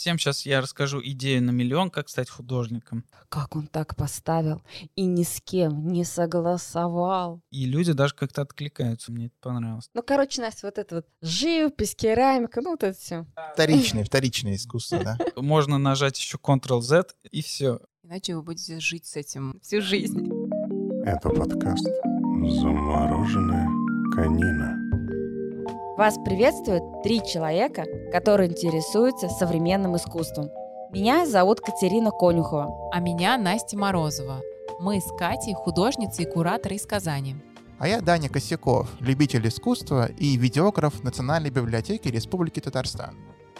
Всем сейчас я расскажу идею на миллион, как стать художником. Как он так поставил и ни с кем не согласовал. И люди даже как-то откликаются, мне это понравилось. Ну, короче, Настя, вот это вот живопись, керамика, ну вот это все. Вторичное, вторичное искусство, да? Можно нажать еще Ctrl-Z и все. Иначе вы будете жить с этим всю жизнь. Это подкаст «Замороженная конина». Вас приветствует три человека, которые интересуются современным искусством. Меня зовут Катерина Конюхова. А меня Настя Морозова. Мы с Катей художницы и кураторы из Казани. А я Даня Косяков, любитель искусства и видеограф Национальной библиотеки Республики Татарстан.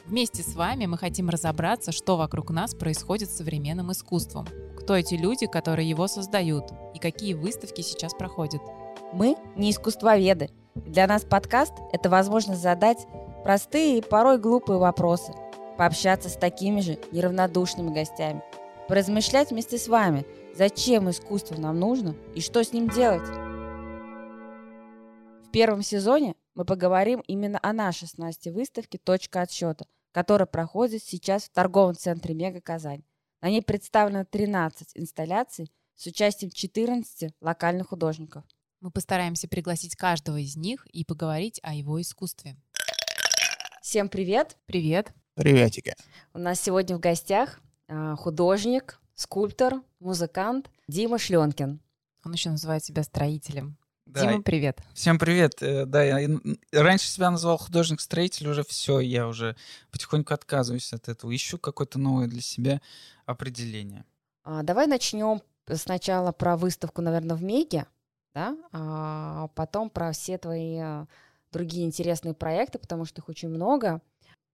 Вместе с вами мы хотим разобраться, что вокруг нас происходит с современным искусством, кто эти люди, которые его создают, и какие выставки сейчас проходят. Мы не искусствоведы. Для нас подкаст – это возможность задать простые и порой глупые вопросы, пообщаться с такими же неравнодушными гостями, поразмышлять вместе с вами, зачем искусство нам нужно и что с ним делать. В первом сезоне мы поговорим именно о нашей с Настей выставке «Точка отсчета», которая проходит сейчас в торговом центре «Мега Казань». На ней представлено 13 инсталляций с участием 14 локальных художников – мы постараемся пригласить каждого из них и поговорить о его искусстве. Всем привет! Привет! Приветики! У нас сегодня в гостях а, художник, скульптор, музыкант Дима Шленкин. Он еще называет себя строителем. Да. Дима, привет. Всем привет. Э, Да, я раньше себя называл художник-строитель, уже все, я уже потихоньку отказываюсь от этого. Ищу какое-то новое для себя определение. А, давай начнем сначала про выставку, наверное, в Меге да, а потом про все твои а, другие интересные проекты, потому что их очень много.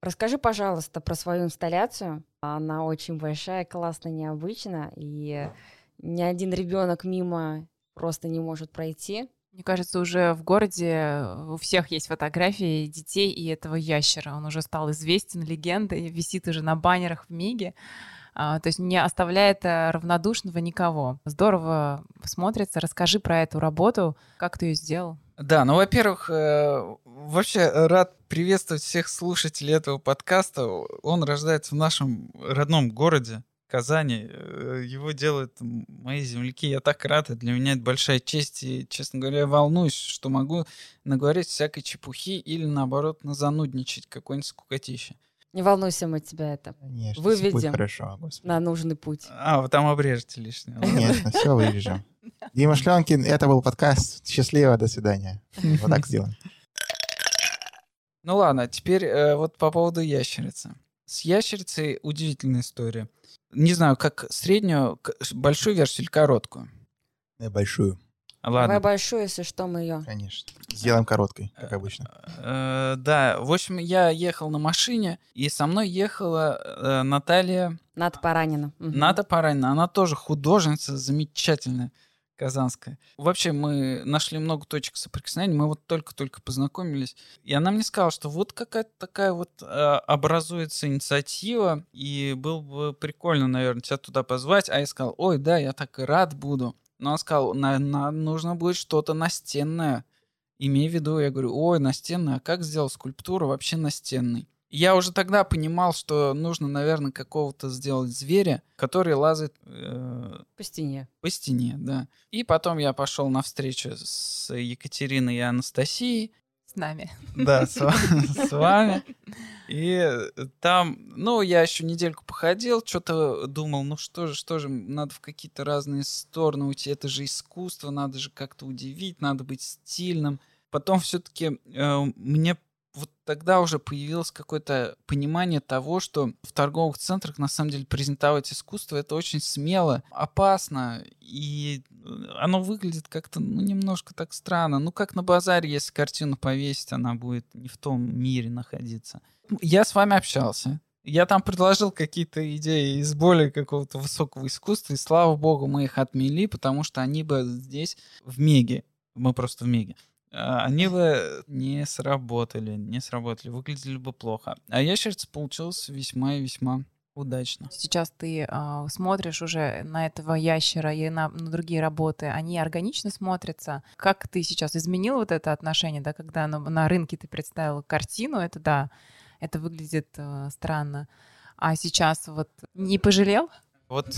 Расскажи, пожалуйста, про свою инсталляцию. Она очень большая, классная, необычная, и ни один ребенок мимо просто не может пройти. Мне кажется, уже в городе у всех есть фотографии детей и этого ящера. Он уже стал известен, легендой, висит уже на баннерах в Миге. А, то есть не оставляет э, равнодушного никого. Здорово смотрится. Расскажи про эту работу, как ты ее сделал. Да, ну, во-первых, э, вообще рад приветствовать всех слушателей этого подкаста. Он рождается в нашем родном городе, Казани. Э, его делают мои земляки. Я так рад, и для меня это большая честь. И, честно говоря, я волнуюсь, что могу наговорить всякой чепухи или, наоборот, назанудничать какой-нибудь скукотище. Не волнуйся, мы тебя это Конечно, выведем хорошо, господи. на нужный путь. А, вы там обрежете лишнее. Конечно, все вырежем. Дима Шленкин, это был подкаст. Счастливо, до свидания. Вот так сделаем. Ну ладно, теперь э, вот по поводу ящерицы. С ящерицей удивительная история. Не знаю, как среднюю, большую версию или короткую. Да, Большую, Давай Ладно. большую, если что, мы ее. конечно. Сделаем короткой, как обычно. Э, да, в общем, я ехал на машине, и со мной ехала э, Наталья Ната Паранина. Ната Паранина. Она тоже художница замечательная, казанская. Вообще, мы нашли много точек соприкосновения, мы вот только-только познакомились. И она мне сказала, что вот какая-то такая вот э, образуется инициатива, и было бы прикольно, наверное, тебя туда позвать. А я сказал, ой, да, я так и рад буду. Но она сказала, «На- на- нужно будет что-то настенное. Имея в виду, я говорю, ой, настенное, а как сделать скульптуру вообще настенной? Я уже тогда понимал, что нужно, наверное, какого-то сделать зверя, который лазает э, По стене. по стене, да. И потом я пошел на встречу с Екатериной и Анастасией, С нами. да, с, с вами. И там, ну, я еще недельку походил, что-то думал, ну что же, что же, надо в какие-то разные стороны уйти, это же искусство, надо же как-то удивить, надо быть стильным. Потом все-таки мне вот тогда уже появилось какое-то понимание того, что в торговых центрах на самом деле презентовать искусство это очень смело, опасно, и э, оно выглядит как-то ну, немножко так странно. Ну, как на базаре, если картину повесить, она будет не в том мире находиться. Я с вами общался. Я там предложил какие-то идеи из более какого-то высокого искусства, и слава богу, мы их отмели, потому что они бы здесь в Меге, мы просто в Меге, а, они бы не сработали, не сработали, выглядели бы плохо. А ящерица получилась весьма и весьма удачно. Сейчас ты а, смотришь уже на этого ящера и на, на другие работы, они органично смотрятся. Как ты сейчас изменил вот это отношение, да, когда на, на рынке ты представил картину, это да, это выглядит э, странно. А сейчас вот не пожалел? Вот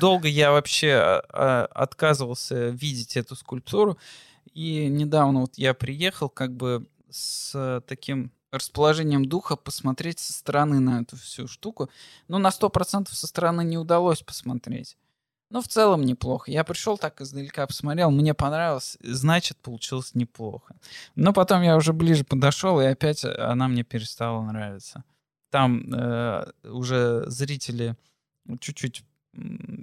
долго я вообще а, отказывался видеть эту скульптуру, и недавно вот я приехал как бы с таким расположением духа посмотреть со стороны на эту всю штуку. Но на 100% со стороны не удалось посмотреть. Но в целом неплохо. Я пришел так издалека, посмотрел, мне понравилось, значит, получилось неплохо. Но потом я уже ближе подошел, и опять она мне перестала нравиться. Там э, уже зрители чуть-чуть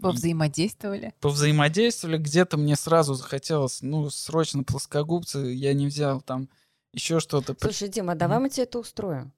Повзаимодействовали? повзаимодействовали, где-то мне сразу захотелось, ну, срочно плоскогубцы, я не взял там еще что-то. Слушай, Дима, давай мы тебе это устроим.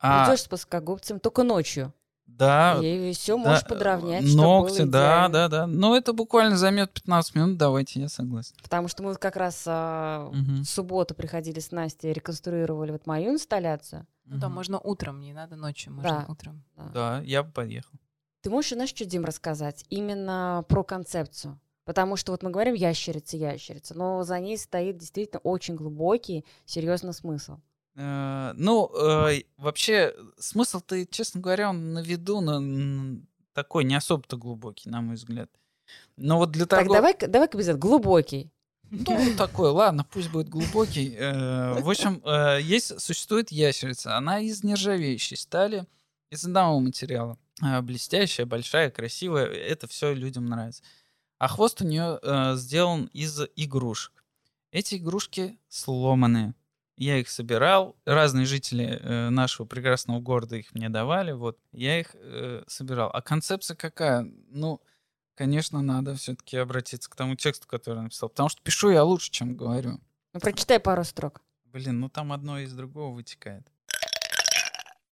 А, Придешь с плоскогубцем только ночью. да, и все да, можешь подровнять, чтобы ногти, было да, да, да. Но это буквально займет 15 минут, давайте, я согласен. Потому что мы вот как раз а, Мгм. в субботу приходили с Настей, реконструировали вот мою инсталляцию. Ну да, Мгм. можно утром, не надо ночью, можно Да. утром. Да. Да, я бы поехал. Ты можешь, знаешь, что, Дим, рассказать? Именно про концепцию. Потому что вот мы говорим ящерица, ящерица, но за ней стоит действительно очень глубокий, серьезный смысл. Э, Ну, э, вообще, смысл-то, честно говоря, он на виду, но такой не особо-то глубокий, на мой взгляд. Но вот для того... Так, давай-ка давай без этого, глубокий. Ну, такой, ладно, пусть будет глубокий. Э, В общем, есть, существует ящерица. Она из нержавеющей стали, из одного материала. Блестящая, большая, красивая. Это все людям нравится. А хвост у нее сделан из игрушек. Эти игрушки сломанные. Я их собирал. Разные жители э, нашего прекрасного города их мне давали. Вот, я их э, собирал. А концепция какая? Ну, конечно, надо все-таки обратиться к тому тексту, который я написал. Потому что пишу я лучше, чем говорю. Ну, прочитай пару строк. Блин, ну там одно из другого вытекает.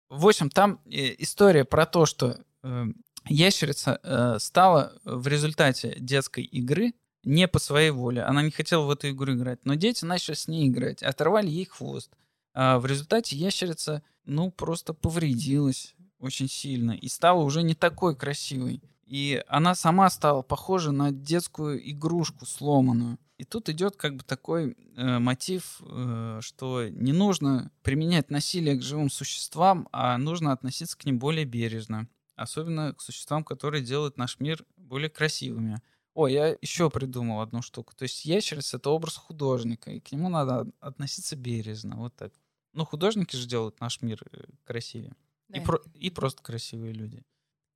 В общем, там э, история про то, что э, ящерица э, стала в результате детской игры не по своей воле. Она не хотела в эту игру играть. Но дети начали с ней играть, оторвали ей хвост. А в результате ящерица, ну, просто повредилась очень сильно и стала уже не такой красивой. И она сама стала похожа на детскую игрушку сломанную. И тут идет как бы такой э, мотив, э, что не нужно применять насилие к живым существам, а нужно относиться к ним более бережно. Особенно к существам, которые делают наш мир более красивыми. О, я еще придумал одну штуку. То есть ящерица — это образ художника, и к нему надо относиться бережно. Вот так. Ну, художники же делают наш мир э, красивее. И, Да. про- и просто красивые люди.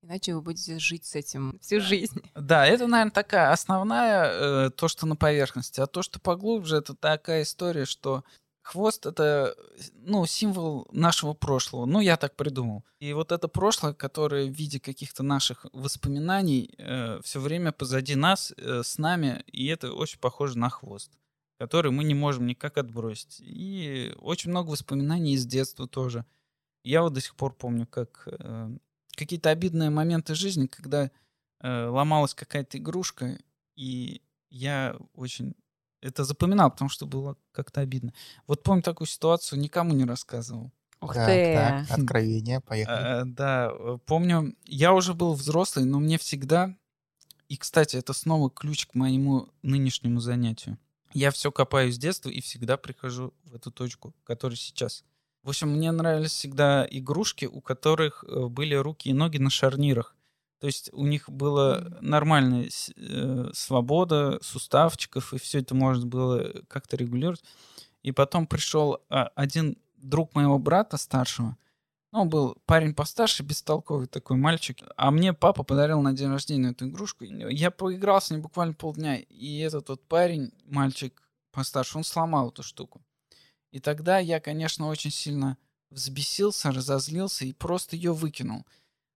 Иначе вы будете жить с этим всю жизнь. Да, это, наверное, такая основная, э, то, что на поверхности. А то, что поглубже, это такая история, что хвост — это, ну, символ нашего прошлого. Ну, я так придумал. И вот это прошлое, которое в виде каких-то наших воспоминаний все время позади нас, э, с нами, и это очень похоже на хвост, который мы не можем никак отбросить. И очень много воспоминаний из детства тоже. Я вот до сих пор помню, как э, какие-то обидные моменты жизни, когда э, ломалась какая-то игрушка, и я очень это запоминал, потому что было как-то обидно. Вот помню такую ситуацию, никому не рассказывал. Ух Так, ты! так, откровение, поехали. Э, да, э, помню, я уже был взрослый, но мне всегда... И, кстати, это снова ключ к моему нынешнему занятию. Я все копаю с детства и всегда прихожу в эту точку, которая сейчас. В общем, мне нравились всегда игрушки, у которых э, были руки и ноги на шарнирах. То есть у них была нормальная э, свобода суставчиков, и все это можно было как-то регулировать. И потом пришел а, один друг моего брата старшего, ну, он был парень постарше, бестолковый такой мальчик. А мне папа подарил на день рождения эту игрушку. Я поиграл с ней буквально полдня. И этот вот парень, мальчик постарше, он сломал эту штуку. И тогда я, конечно, очень сильно взбесился, разозлился и просто ее выкинул.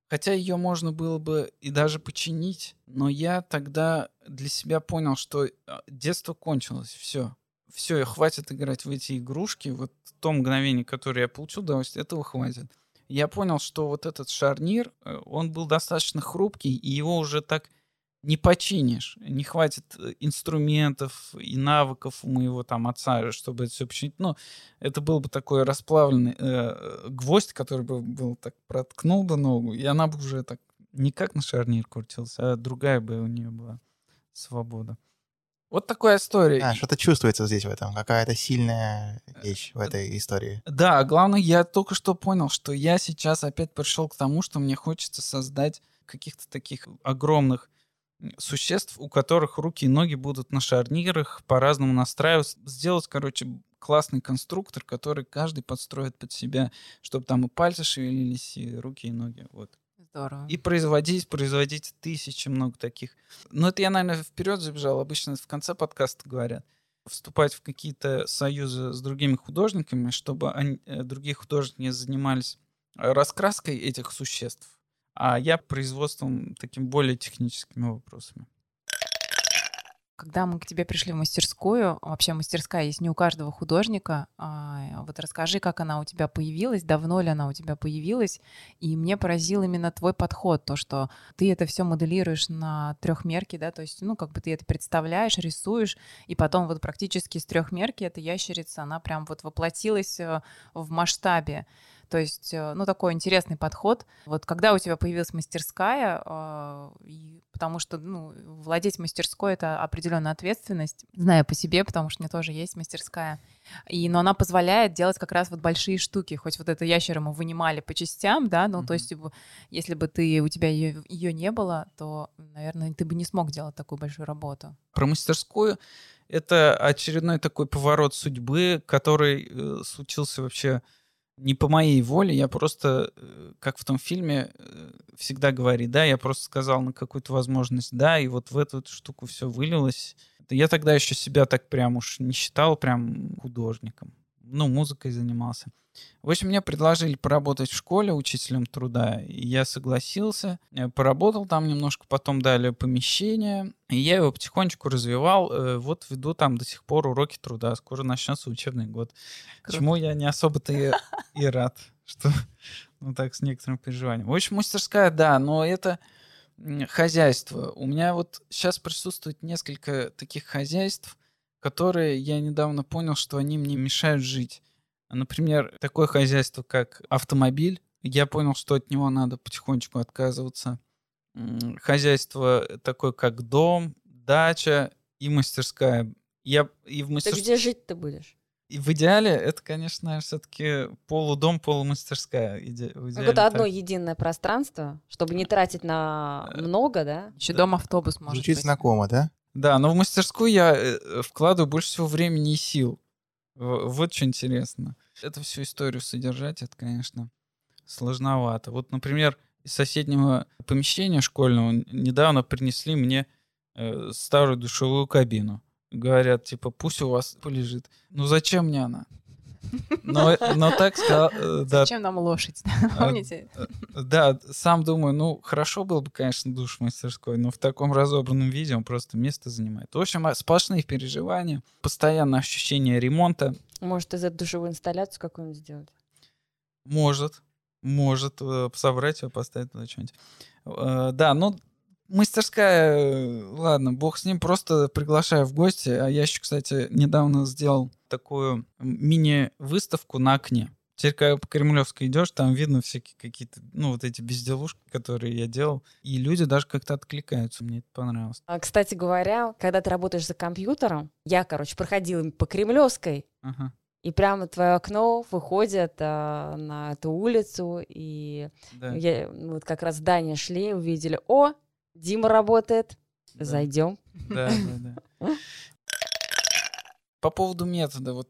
Хотя ее можно было бы и даже починить, но я тогда для себя понял, что а, детство кончилось, все. Все, хватит играть в эти игрушки. Вот в то мгновение, которое я получил удовольствие, этого хватит. Я понял, что вот этот шарнир, э, он был достаточно хрупкий, и его уже так не починишь. Не хватит э, инструментов и навыков у моего там отца, чтобы это все починить. Ну, это был бы такой расплавленный э, гвоздь, который бы был так проткнул бы ногу, и она бы уже так не как на шарнир крутилась, а другая бы у нее была свобода. Вот такая история. А, что-то чувствуется здесь в этом, какая-то сильная вещь в этой истории. Да, главное, я только что понял, что я сейчас опять пришел к тому, что мне хочется создать каких-то таких огромных существ, у которых руки и ноги будут на шарнирах, по-разному настраиваться. Сделать, короче, классный конструктор, который каждый подстроит под себя, чтобы там и пальцы шевелились, и руки, и ноги. Вот. Здорово. И производить, производить тысячи много таких. Но это я, наверное, вперед забежал. Обычно в конце подкаста говорят. Вступать в какие-то союзы с другими художниками, чтобы они, э, другие художники занимались раскраской этих существ, а я производством таким более техническими вопросами. Когда мы к тебе пришли в мастерскую, вообще мастерская есть не у каждого художника. А, вот расскажи, как она у тебя появилась, давно ли она у тебя появилась. И мне поразил именно твой подход, то, что ты это все моделируешь на трехмерке, да, то есть, ну, как бы ты это представляешь, рисуешь, и потом вот практически с трехмерки эта ящерица, она прям вот воплотилась э, в масштабе. То есть, э, ну, такой интересный подход. Вот когда у тебя появилась мастерская, а, потому что, ну, владеть мастерской — это определенная ответственность, знаю по себе, потому что у меня тоже есть мастерская. И, но она позволяет делать как раз вот большие штуки. Хоть вот это ящера мы вынимали по частям, да, ну, mm-hmm. то есть если бы ты, у тебя ее, ее не было, то, наверное, ты бы не смог делать такую большую работу. Про мастерскую это очередной такой поворот судьбы, который э, случился вообще не по моей воле, я просто, э, как в том фильме, э, всегда говорит, да, я просто сказал на какую-то возможность, да, и вот в эту штуку все вылилось. Я тогда еще себя так прям уж не считал прям художником. Ну, музыкой занимался. В общем, мне предложили поработать в школе учителем труда, и я согласился. Я поработал там немножко, потом дали помещение, и я его потихонечку развивал. Э, вот веду там до сих пор уроки труда. Скоро начнется учебный год. Круто. Чему я не особо-то и, и рад, что ну так с некоторым переживанием. В общем, мастерская, да, но это хозяйство. У меня вот сейчас присутствует несколько таких хозяйств, которые я недавно понял, что они мне мешают жить. Например, такое хозяйство, как автомобиль, я понял, что от него надо потихонечку отказываться. Хозяйство такое, как дом, дача и мастерская. Я и в мастерской... Ты где жить ты будешь? И в идеале это, конечно, все-таки полудом, полумастерская. Иде... Какое-то одно единое пространство, чтобы не тратить на э, много, да? Еще дом-автобус может Звучит быть. знакомо, да? Да, но в мастерскую я э, вкладываю больше всего времени и сил. Вот что интересно. Эту всю историю содержать, это, конечно, сложновато. Вот, например, из соседнего помещения школьного недавно принесли мне э, старую душевую кабину. Говорят, типа, пусть у вас полежит. Ну зачем мне она? Но, но так сказал... Э, да, Зачем нам лошадь? А, Помните? Э, да, сам думаю, ну, хорошо было бы, конечно, душ мастерской, но в таком разобранном виде он просто место занимает. В общем, а, сплошные переживания, постоянное ощущение ремонта. Может, из-за душевую инсталляцию какую-нибудь сделать? Может. Может э, собрать ее, поставить туда что-нибудь. Да, ну, мастерская, ладно, бог с ним, просто приглашаю в гости. А я еще, кстати, недавно сделал такую мини-выставку на окне. Теперь, когда по Кремлевской идешь, там видно всякие какие-то, ну, вот эти безделушки, которые я делал. И люди даже как-то откликаются. Мне это понравилось. А, кстати говоря, когда ты работаешь за компьютером, я, короче, проходила по Кремлевской, ага. и прямо твое окно выходит а, на эту улицу, и да. я, вот как раз здание шли, увидели, о, Дима работает, да. зайдем. Да, да, да. По поводу метода, вот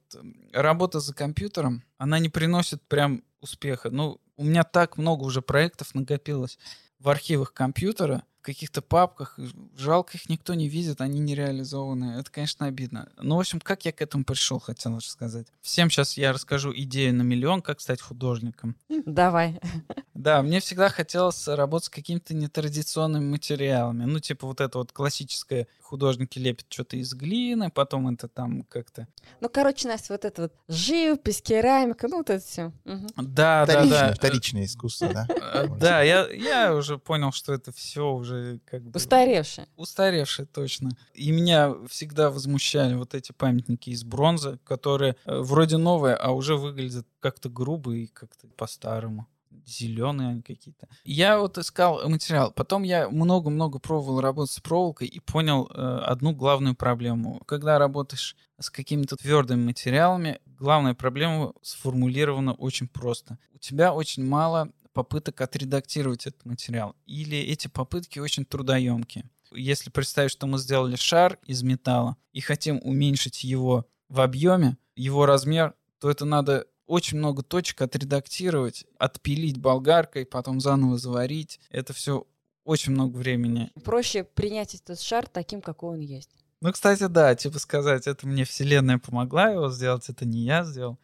работа за компьютером, она не приносит прям успеха. Ну, у меня так много уже проектов накопилось в архивах компьютера, каких-то папках. Жалко, их никто не видит, они не реализованы. Это, конечно, обидно. Ну, в общем, как я к этому пришел, хотел сказать. Всем сейчас я расскажу идею на миллион, как стать художником. Давай. Да, мне всегда хотелось работать с какими-то нетрадиционными материалами. Ну, типа вот это вот классическое, художники лепят что-то из глины, потом это там как-то... Ну, короче, Настя, вот это вот живопись, керамика, ну, вот это все. Угу. Да, да, да. Вторичное искусство, да? Э, да, я, я уже понял, что это все уже уже как бы... Устаревшие. Устаревшие, точно. И меня всегда возмущали вот эти памятники из бронзы, которые э, вроде новые, а уже выглядят как-то грубо и как-то по-старому. зеленые они какие-то. Я вот искал материал. Потом я много-много пробовал работать с проволокой и понял э, одну главную проблему. Когда работаешь с какими-то твердыми материалами, главная проблема сформулирована очень просто. У тебя очень мало попыток отредактировать этот материал. Или эти попытки очень трудоемкие. Если представить, что мы сделали шар из металла и хотим уменьшить его в объеме, его размер, то это надо очень много точек отредактировать, отпилить болгаркой, потом заново заварить. Это все очень много времени. Проще принять этот шар таким, какой он есть. Ну, кстати, да, типа сказать, это мне вселенная помогла его сделать, это не я сделал.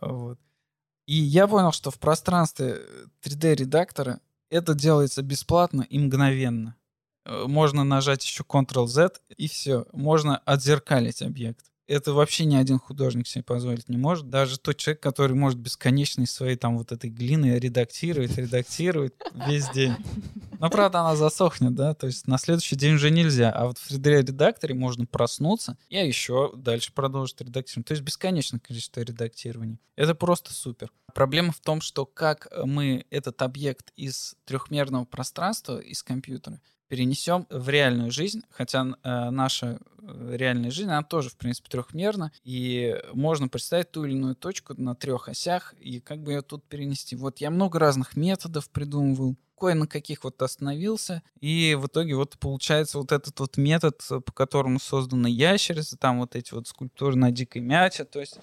Вот. И я понял, что в пространстве 3D-редактора это делается бесплатно и мгновенно. Э, можно нажать еще Ctrl-Z, и все. Можно отзеркалить объект это вообще ни один художник себе позволить не может. Даже тот человек, который может бесконечной своей там вот этой глины редактировать, редактировать весь день. Но, правда, она засохнет, да, то есть на следующий день уже нельзя. А вот в 3D-редакторе можно проснуться и еще дальше продолжить редактировать. То есть бесконечное количество редактирований. Это просто супер. Проблема в том, что как мы этот объект из трехмерного пространства, из компьютера, перенесем в реальную жизнь, хотя э, наша э, реальная жизнь, она тоже, в принципе, трехмерна, и можно представить ту или иную точку на трех осях, и как бы ее тут перенести. Вот я много разных методов придумывал, кое на каких вот остановился, и в итоге вот получается вот этот вот метод, по которому созданы ящерицы, там вот эти вот скульптуры на дикой мяче, то есть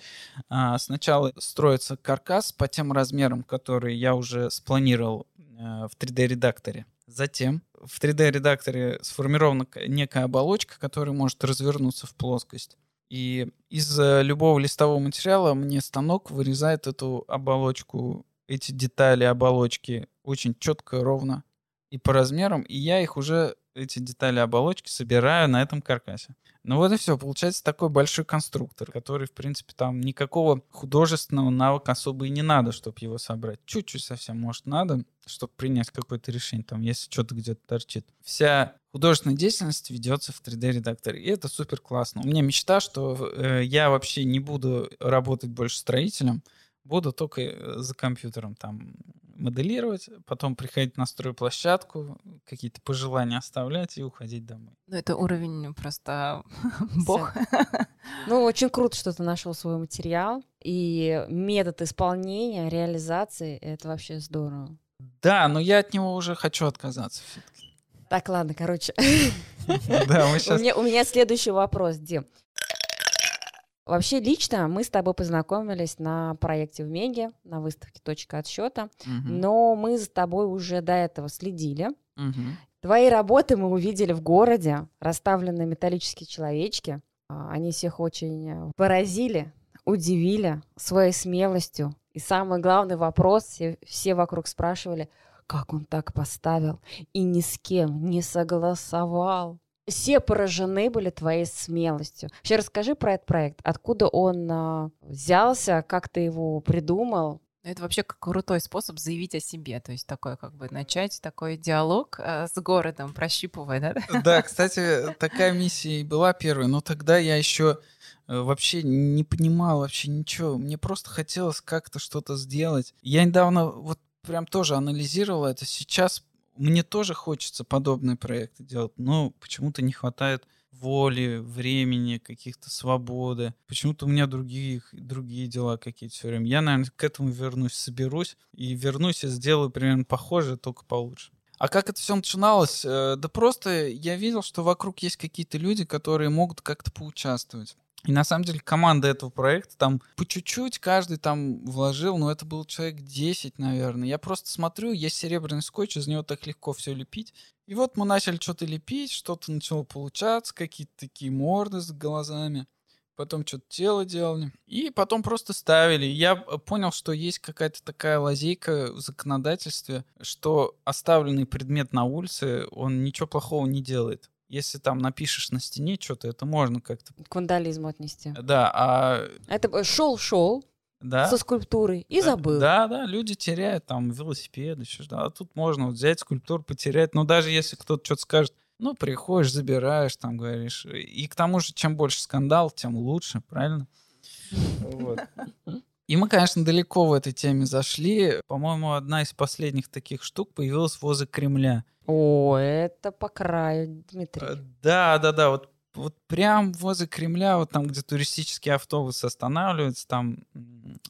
а, сначала строится каркас по тем размерам, которые я уже спланировал в 3D-редакторе. Затем в 3D-редакторе сформирована некая оболочка, которая может развернуться в плоскость. И из любого листового материала мне станок вырезает эту оболочку, эти детали оболочки очень четко, ровно и по размерам, и я их уже эти детали оболочки собираю на этом каркасе. Ну вот и все, получается такой большой конструктор, который, в принципе, там никакого художественного навыка особо и не надо, чтобы его собрать. Чуть-чуть совсем, может, надо, чтобы принять какое-то решение, там, если что-то где-то торчит. Вся художественная деятельность ведется в 3D-редакторе, и это супер классно. У меня мечта, что э, я вообще не буду работать больше строителем, буду только э, за компьютером там моделировать, потом приходить на стройплощадку, какие-то пожелания оставлять и уходить домой. Ну, это уровень просто бог. Ну, очень круто, что ты нашел свой материал. И метод исполнения, реализации — это вообще здорово. Да, но я от него уже хочу отказаться все-таки. Так, ладно, короче. Да, мы сейчас... У меня следующий вопрос, Дим. Вообще лично мы с тобой познакомились на проекте в Меге, на выставке «Точка отсчета», угу. но мы за тобой уже до этого следили. Угу. Твои работы мы увидели в городе, расставленные металлические человечки. А, они всех очень поразили, удивили своей смелостью. И самый главный вопрос, все, все вокруг спрашивали, как он так поставил и ни с кем не согласовал все поражены были твоей смелостью. Вообще расскажи про этот проект. Откуда он а, взялся, как ты его придумал? Это вообще крутой способ заявить о себе, то есть такой как бы начать такой диалог э, с городом, прощупывая, да? Да, кстати, такая миссия и была первая, но тогда я еще э, вообще не понимал вообще ничего, мне просто хотелось как-то что-то сделать. Я недавно вот прям тоже анализировал это, сейчас мне тоже хочется подобные проекты делать, но почему-то не хватает воли, времени, каких-то свободы. Почему-то у меня другие, другие дела какие-то все время. Я, наверное, к этому вернусь, соберусь и вернусь и сделаю примерно похожее, только получше. А как это все начиналось? Э, да просто я видел, что вокруг есть какие-то люди, которые могут как-то поучаствовать. И на самом деле команда этого проекта там по чуть-чуть каждый там вложил, но это был человек 10, наверное. Я просто смотрю, есть серебряный скотч, из него так легко все лепить. И вот мы начали что-то лепить, что-то начало получаться, какие-то такие морды с глазами. Потом что-то тело делали. И потом просто ставили. Я понял, что есть какая-то такая лазейка в законодательстве, что оставленный предмет на улице, он ничего плохого не делает если там напишешь на стене что-то, это можно как-то... К вандализму отнести. Да, а... Это шел-шел да? со скульптурой и забыл. Да, да, люди теряют там велосипеды, еще что А тут можно вот взять скульптуру, потерять. Но даже если кто-то что-то скажет, ну, приходишь, забираешь, там говоришь. И к тому же, чем больше скандал, тем лучше, правильно? Вот. И мы, конечно, далеко в этой теме зашли. По-моему, одна из последних таких штук появилась возле Кремля. О, это по краю, Дмитрий. Э, Да, да, да, вот, вот прям возле Кремля, вот там, где туристические автобусы останавливаются, там,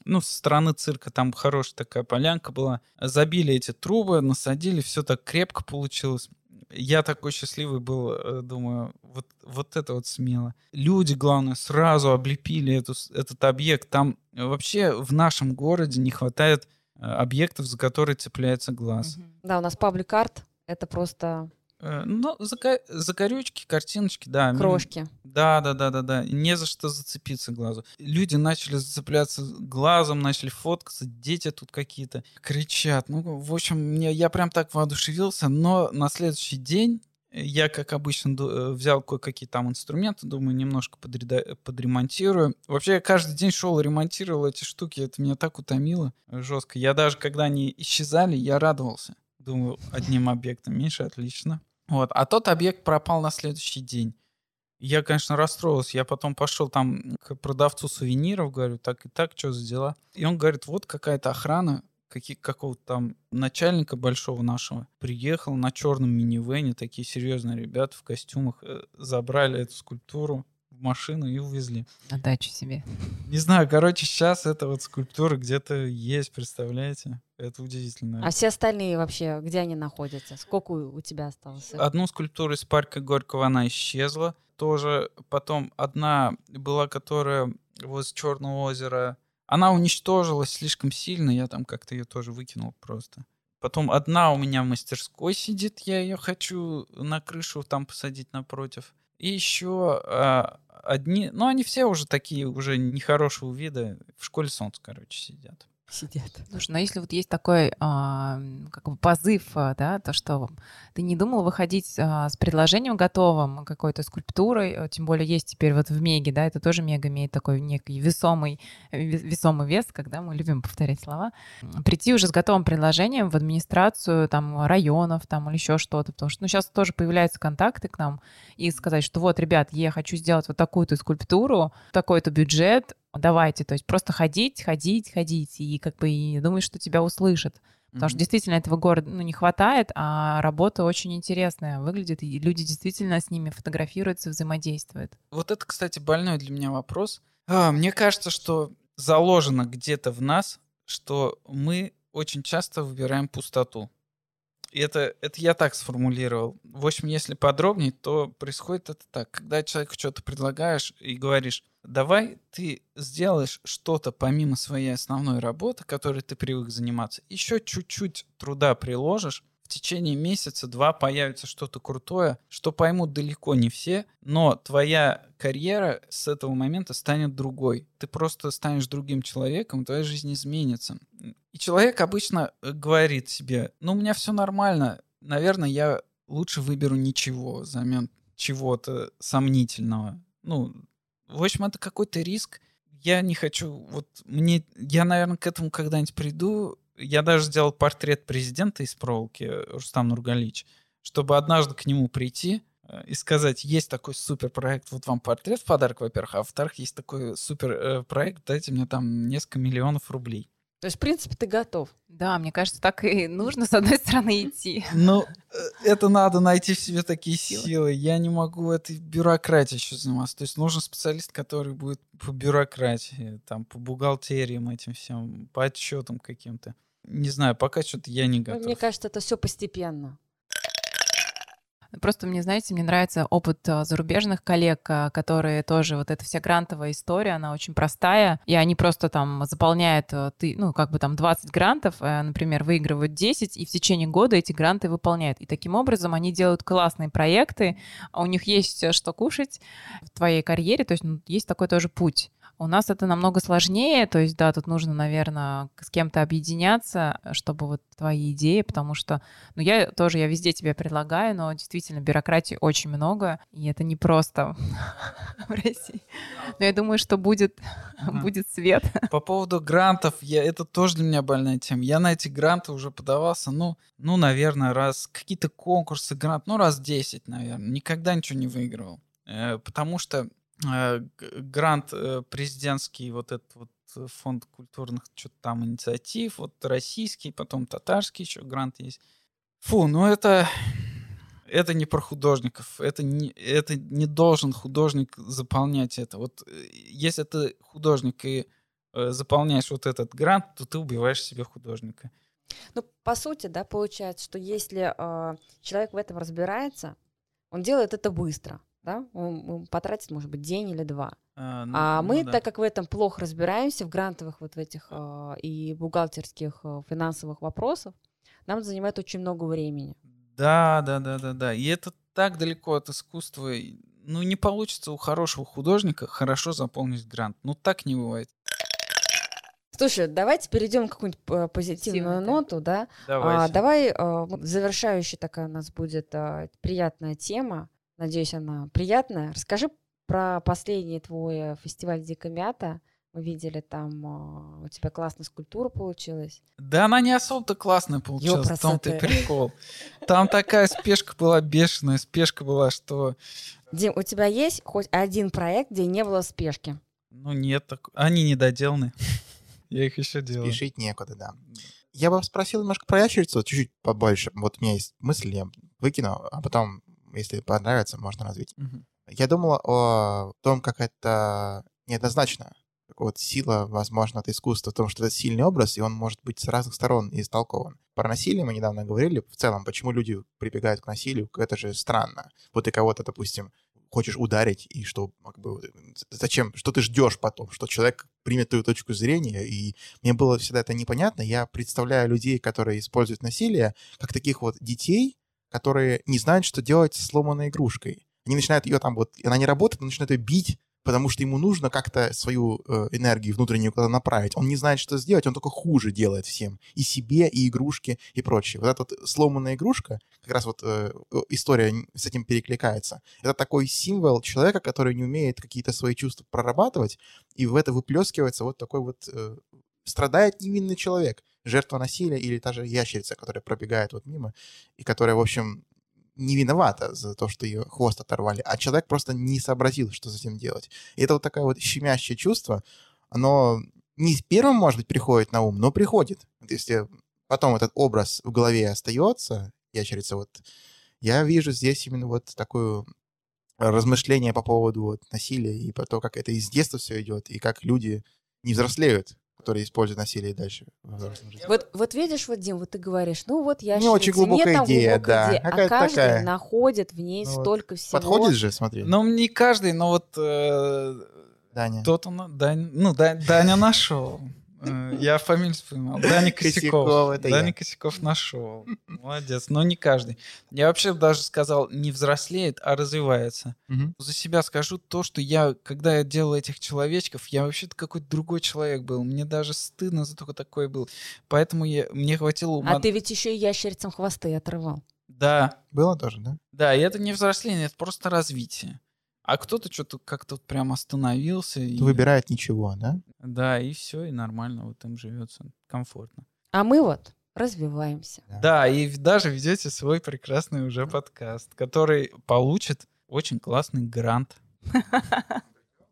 ну, со стороны цирка, там хорошая такая полянка была. Забили эти трубы, насадили, все так крепко получилось. Я такой счастливый был, э, думаю, вот, вот это вот смело. Люди, главное, сразу облепили эту, этот объект. Там э, вообще в нашем городе не хватает э, объектов, за которые цепляется глаз. Да, у нас паблик-арт — это просто Ну, зака- закорючки, картиночки, да. крошки. Да, да, да, да, да. Не за что зацепиться глазу. Люди начали зацепляться глазом, начали фоткаться, дети тут какие-то кричат. Ну, в общем, мне, я прям так воодушевился, но на следующий день я, как обычно, э, взял кое-какие там инструменты, думаю, немножко подреда- подремонтирую. Вообще, я каждый день шел и ремонтировал эти штуки, это меня так утомило э, жестко. Я даже, когда они исчезали, я радовался. Думаю, одним объектом меньше, отлично. Вот. А тот объект пропал на следующий день. Я, конечно, расстроился. Я потом пошел там к продавцу сувениров, говорю, так и так, что за дела? И он говорит, вот какая-то охрана какого-то там начальника большого нашего приехал на черном минивене, такие серьезные ребята в костюмах, э, забрали эту скульптуру в машину и увезли. На дачу себе. Не знаю, короче, сейчас эта вот скульптура где-то есть, представляете? Это удивительно. А все остальные вообще, где они находятся? Сколько у тебя осталось? Одну скульптуру из парка Горького она исчезла. Тоже потом одна была, которая возле Черного озера. Она уничтожилась слишком сильно, я там как-то ее тоже выкинул просто. Потом одна у меня в мастерской сидит, я ее хочу на крышу там посадить напротив. И еще а, одни, ну они все уже такие, уже нехорошего вида, в школе солнца, короче, сидят. Сидят. Слушай, но если вот есть такой а, как бы позыв, а, да, то что ты не думал выходить а, с предложением готовым, какой-то скульптурой, а, тем более есть теперь вот в Меге, да, это тоже Мега имеет такой некий весомый, ве- весомый вес, когда мы любим повторять слова, прийти уже с готовым предложением в администрацию там районов там или еще что-то, потому что ну, сейчас тоже появляются контакты к нам, и сказать, что вот, ребят, я хочу сделать вот такую-то скульптуру, такой-то бюджет, давайте, то есть просто ходить, ходить, ходить, и как бы и думать, что тебя услышат. Потому что Мгм. действительно этого города ну, не хватает, а работа очень интересная выглядит, и люди действительно с ними фотографируются, взаимодействуют. Вот это, кстати, больной для меня вопрос. А, мне кажется, что заложено где-то в нас, что мы очень часто выбираем пустоту. Это, это я так сформулировал. В общем, если подробнее, то происходит это так. Когда человеку что-то предлагаешь и говоришь, давай ты сделаешь что-то помимо своей основной работы, которой ты привык заниматься, еще чуть-чуть труда приложишь, в течение месяца-два появится что-то крутое, что поймут далеко не все, но твоя карьера с этого момента станет другой. Ты просто станешь другим человеком, твоя жизнь изменится. И человек обычно э, говорит себе, ну, у меня все нормально, наверное, я лучше выберу ничего взамен чего-то сомнительного. Ну, в общем, это какой-то риск. Я не хочу, вот мне, я, наверное, к этому когда-нибудь приду. Я даже сделал портрет президента из проволоки, э, Рустам Нургалич, чтобы однажды к нему прийти э, и сказать, есть такой супер проект, вот вам портрет в подарок, во-первых, а во-вторых, есть такой супер э, проект, дайте мне там несколько миллионов рублей. То есть, в принципе, ты готов. Да, мне кажется, так и нужно, с одной стороны, идти. Ну, это надо найти в себе такие Силы. силы. Я не могу этой бюрократией еще заниматься. То есть нужен специалист, который будет по бюрократии, там, по бухгалтериям этим всем, по отчетам каким-то. Не знаю, пока что-то я не Ну, готов. Мне кажется, это все постепенно. Просто мне, знаете, мне нравится опыт а, зарубежных коллег, а, которые тоже, вот эта вся грантовая история, она очень простая, и они просто там заполняют, а, ты, ну, как бы там 20 грантов, например, выигрывают 10, и в течение года эти гранты выполняют. И таким образом они делают классные проекты, а у них есть э, что кушать в твоей карьере, то есть ну, есть такой тоже путь. У нас это намного сложнее, то есть, да, тут нужно, наверное, с кем-то объединяться, чтобы вот твои идеи, потому что, ну, я тоже, я везде тебе предлагаю, но действительно бюрократии очень много, и это не просто в России. Но я думаю, что будет, будет свет. По поводу грантов, я, это тоже для меня больная тема. Я на эти гранты уже подавался, ну, ну, наверное, раз какие-то конкурсы, грант, ну, раз 10, наверное. Никогда ничего не выигрывал. Э, потому что э, грант э, президентский, вот этот вот э, фонд культурных что-то там инициатив, вот российский, потом татарский еще грант есть. Фу, ну это это не про художников, это не, это не должен художник заполнять это. Вот э, если ты художник и э, заполняешь вот этот грант, то ты убиваешь себе художника. Ну, по сути, да, получается, что если э, человек в этом разбирается, он делает это быстро, да, он, потратит, может быть, день или два. А, ну, А ну мы, да. так как в этом плохо разбираемся, в грантовых вот в этих э, и бухгалтерских э, финансовых вопросах, нам занимает очень много времени. Да, да, да, да, да. И это так далеко от искусства. Ну, не получится у хорошего художника хорошо заполнить грант. Ну, так не бывает. Слушай, давайте перейдем к какую-нибудь позитивную да. ноту, да. Давайте. А, давай вот завершающая такая у нас будет э, приятная тема. Надеюсь, она приятная. Расскажи про последний твой э, фестиваль Дикая Мята. Мы видели там, э, у тебя классная скульптура получилась. Да она не особо-то классная получилась, в том-то и прикол. Там такая спешка была, бешеная спешка была, что... Дим, у тебя есть хоть один проект, где не было спешки? Ну, нет, так... они недоделаны. Я их еще делаю. Спешить некуда, да. Я бы спросил немножко про ящерицу, чуть-чуть побольше. Вот у меня есть мысль, я выкину, а потом, если понравится, можно развить. Мгм. Я думал о том, как это неоднозначно. Как вот сила, возможно, от искусства в том, что это сильный образ, и он может быть с разных сторон истолкован. Про насилие мы недавно говорили. В целом, почему люди прибегают к насилию, это же странно. Вот ты кого-то, допустим, хочешь ударить, и что, как бы, зачем, что ты ждешь потом, что человек примет твою точку зрения, и мне было всегда это непонятно. Я представляю людей, которые используют насилие, как таких вот детей, которые не знают, что делать с сломанной игрушкой. Они начинают ее там вот, она не работает, начинают ее бить, потому что ему нужно как-то свою э, энергию внутреннюю куда-то направить. Он не знает, что сделать, он только хуже делает всем. И себе, и игрушке, и прочее. Вот эта вот сломанная игрушка, как раз вот э, история с этим перекликается. Это такой символ человека, который не умеет какие-то свои чувства прорабатывать, и в это выплескивается вот такой вот... э, страдает невинный человек, жертва насилия или та же ящерица, которая пробегает вот мимо, и которая, в общем, не виновата за то, что ее хвост оторвали, а человек просто не сообразил, что с этим делать. И это вот такое вот щемящее чувство, оно не первым, может быть, приходит на ум, но приходит. Вот если потом этот образ в голове остается, ящерица, вот, я вижу здесь именно вот такое размышление по поводу вот насилия и по то, как это из детства все идет, и как люди не взрослеют, которые используют насилие дальше во взрослом жизни. Вот, вот видишь, вот, Дим, вот ты говоришь, ну вот я Не очень глубокая идея, да. а Какая-то каждый такая. находит в ней Ну вот. столько всего. Подходит же, смотри, Ну, не каждый, но вот э, Даня. тот он... Дань- ну, Дань- Даня нашел. Э, Я фамилию вспоминал. Даня Косяков, Косяков. это Даня я. Косяков нашел. Молодец. Но не каждый. Я вообще даже сказал, не взрослеет, а развивается. Мгм. За себя скажу то, что я, когда я делал этих человечков, я вообще-то какой-то другой человек был. Мне даже стыдно за то, кто такой был. Поэтому я, мне хватило ума. А ты ведь еще и ящерицам хвосты отрывал. Да, Было тоже, да? да, и это не взросление, это просто развитие. А кто-то что-то как-то вот прям остановился. И... Выбирает ничего, да? Да, и все, и нормально вот им живется, комфортно. А мы вот развиваемся. Да, и в- даже ведете свой прекрасный уже подкаст, который получит очень классный грант.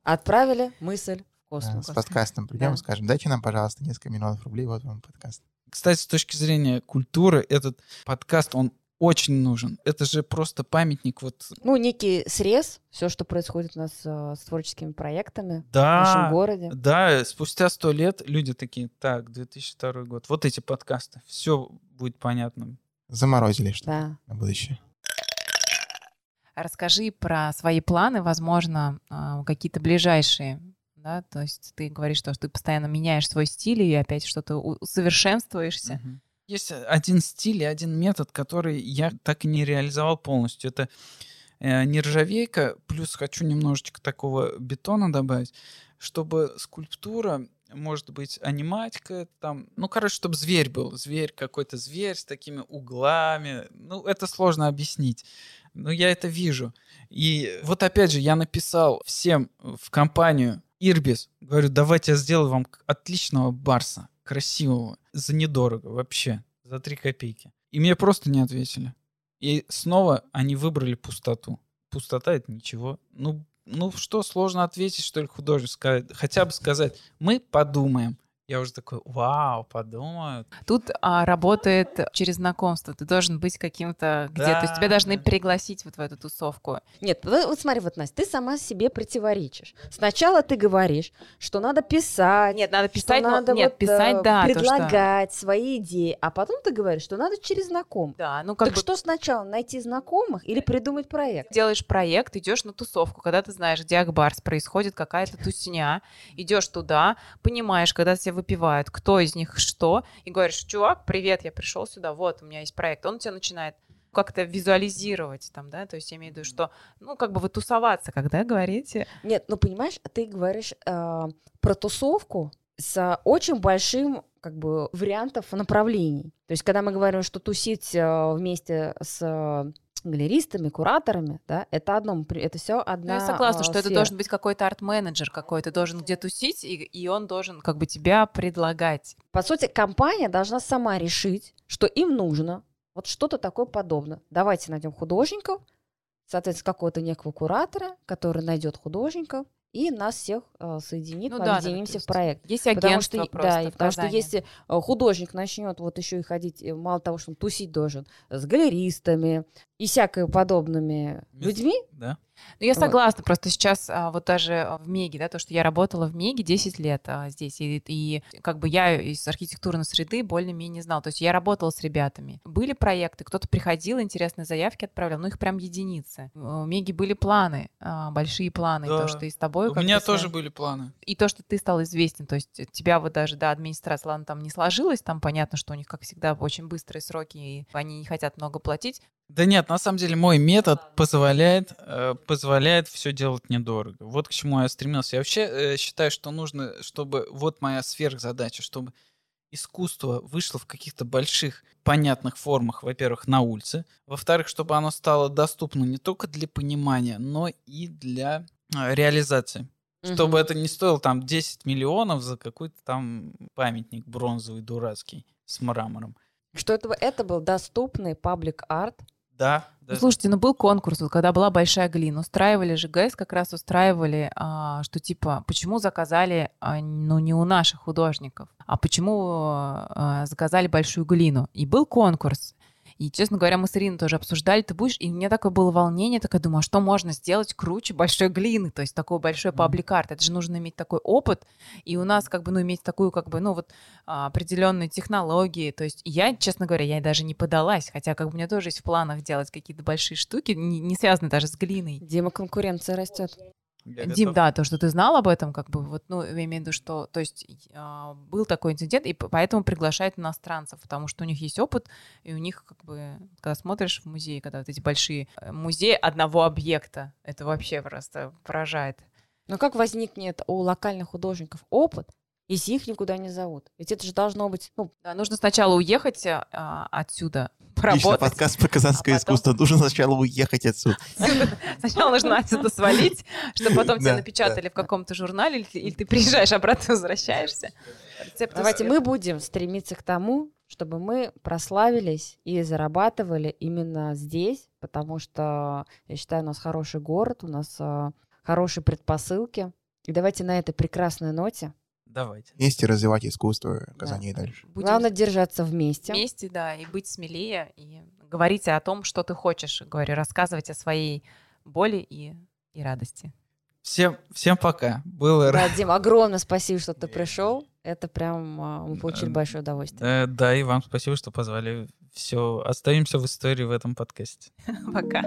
Отправили мысль в Да, космос. с подкастом придем Да. и скажем, дайте нам, пожалуйста, несколько миллионов рублей, вот вам подкаст. Кстати, с точки зрения культуры, этот подкаст, он очень нужен. Это же просто памятник вот... Ну, некий срез, все, что происходит у нас э, с творческими проектами в нашем Да, городе. да, спустя сто лет люди такие, так, 2002 год, вот эти подкасты, все будет понятно. Заморозили что Да. на будущее. Расскажи про свои планы, возможно, а, какие-то ближайшие. Да? То есть ты говоришь, что ты постоянно меняешь свой стиль и опять что-то усовершенствуешься. Мгм. Есть один стиль и один метод, который я так и не реализовал полностью. Это э, нержавейка, плюс хочу немножечко такого бетона добавить, чтобы скульптура, может быть, аниматика, там, ну, короче, чтобы зверь был, зверь, какой-то зверь с такими углами. Ну, это сложно объяснить. Но я это вижу. И вот опять же, я написал всем в компанию Ирбис, говорю, давайте я сделаю вам отличного барса, красивого, за недорого вообще, за 3 копейки. И мне просто не ответили. И снова они выбрали пустоту. Пустота — это ничего. Ну, ну что сложно ответить, что ли, художник сказать? Хотя бы сказать, мы подумаем. Я уже такой, вау, подумают. Тут а, работает через знакомство. Ты должен быть каким-то где-то. То есть тебя Да, должны да. пригласить вот в эту тусовку. Нет, вот, вот смотри, вот, Настя, ты сама себе противоречишь. Сначала ты говоришь, что надо писать, Нет, надо что писать, но- надо нет, вот, писать, э, да. то, что- предлагать свои идеи, а потом ты говоришь, что надо через знакомых. Да, ну как так бы что сначала, найти знакомых или придумать проект? делаешь проект, идешь на тусовку, когда ты знаешь, где Акбарс происходит, какая-то тусня, идешь туда, понимаешь, когда тебя выпивают, кто из них что, и говоришь, чувак, привет, я пришел сюда, вот, у меня есть проект. Он тебя начинает как-то визуализировать там, да, то есть я имею в виду, что, ну, как бы вы тусоваться, когда говорите. Нет, ну понимаешь, ты говоришь э, про тусовку с очень большим как бы вариантов направлений. То есть, когда мы говорим, что тусить э, вместе с галеристами, кураторами, да, это одно, это все Ну, одна. я согласна, э, что это сфера. должен быть какой-то арт-менеджер какой-то, должен где тусить, и, и он должен как бы тебя предлагать. По сути, компания должна сама решить, что им нужно вот что-то такое подобное. Давайте найдем художников, соответственно, какого-то некого куратора, который найдет художников и нас всех э, соединит, Ну мы да, да, объединимся в есть проект. Есть Потому агентство что, просто да, в потому что если э, художник начнет вот еще и ходить, э, мало того, что он тусить должен, с галеристами и всякой подобными людьми, Да? Ну, я Вот. согласна, просто сейчас а, вот даже в Меге, да, то, что я работала в Меге 10 лет а, здесь, и, и как бы я из архитектурной среды более-менее знала, то есть я работала с ребятами. Были проекты, кто-то приходил, интересные заявки отправлял, ну, их прям единицы. У Меги были планы, а, большие планы, Да. то, что и с тобой... У меня тоже были планы. И то, что ты стал известен, то есть тебя вот даже, да, администрация, ладно, там не сложилась, там понятно, что у них, как всегда, очень быстрые сроки, и они не хотят много платить, Да нет, на самом деле мой метод позволяет, э, позволяет все делать недорого. Вот к чему я стремился. Я вообще э, считаю, что нужно, чтобы вот моя сверхзадача, чтобы искусство вышло в каких-то больших понятных формах, во-первых, на улице, во-вторых, чтобы оно стало доступно не только для понимания, но и для э, реализации. Чтобы Мгм. это не стоило там 10 миллионов за какой-то там памятник бронзовый дурацкий с мрамором. что это, это был доступный паблик-арт, Да, да. слушайте, ну был конкурс, вот когда была большая глина, устраивали же ГЭС, как раз устраивали, а, что типа, почему заказали, а, ну не у наших художников, а почему а, заказали большую глину. И был конкурс. И, честно говоря, мы с Ириной тоже обсуждали, ты будешь, и у меня такое было волнение, такая думаю, а что можно сделать круче большой глины, то есть такой большой паблик-арт, это же нужно иметь такой опыт, и у нас как бы, ну, иметь такую как бы, ну, вот а, определенные технологии, то есть я, честно говоря, я даже не подалась, хотя как бы у меня тоже есть в планах делать какие-то большие штуки, не, не связанные даже с глиной. Дима, конкуренция растет. Я Дим, готов. да, то, что ты знал об этом, как бы, вот, ну, я имею в виду, что, то есть, а, был такой инцидент, и поэтому приглашают иностранцев, потому что у них есть опыт, и у них, как бы, когда смотришь в музей, когда вот эти большие э, музеи одного объекта, это вообще просто поражает. Но как возникнет у локальных художников опыт, если их никуда не зовут? Ведь это же должно быть, ну, Да, нужно сначала уехать а, отсюда, Отлично, поработать. подкаст про казанское а потом- искусство. Нужно сначала уехать отсюда. Сначала нужно отсюда свалить, чтобы потом тебя напечатали в каком-то журнале, или ты, приезжаешь обратно, возвращаешься. Давайте мы будем стремиться к тому, чтобы мы прославились и зарабатывали именно здесь, потому что, я считаю, у нас хороший город, у нас а, хорошие предпосылки. И давайте на этой прекрасной ноте. Давайте. Вместе развивать искусство Казани и дальше. Будем Главное держаться вместе. вместе, да, и быть смелее, и говорить о том, что ты хочешь, говорю, рассказывать о своей боли и, и радости. Всем, всем пока. Было Да, Дим, огромное спасибо, что ты пришел. Это прям а, мы получили Да. большое удовольствие. Э, Да, и вам спасибо, что позвали. Все, остаемся в истории в этом подкасте. Пока.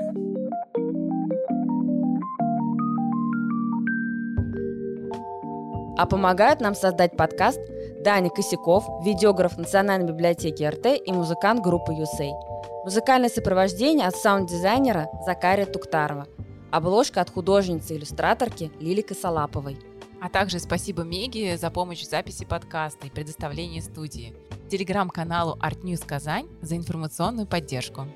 А помогают нам создать подкаст Даня Косяков, видеограф Национальной библиотеки РТ и музыкант группы Юсей. Музыкальное сопровождение от саунд-дизайнера Закария Туктарова. Обложка от художницы-иллюстраторки Лили Косолаповой. А также спасибо Меге за помощь в записи подкаста и предоставлении студии. Телеграм-каналу Art News Казань за информационную поддержку.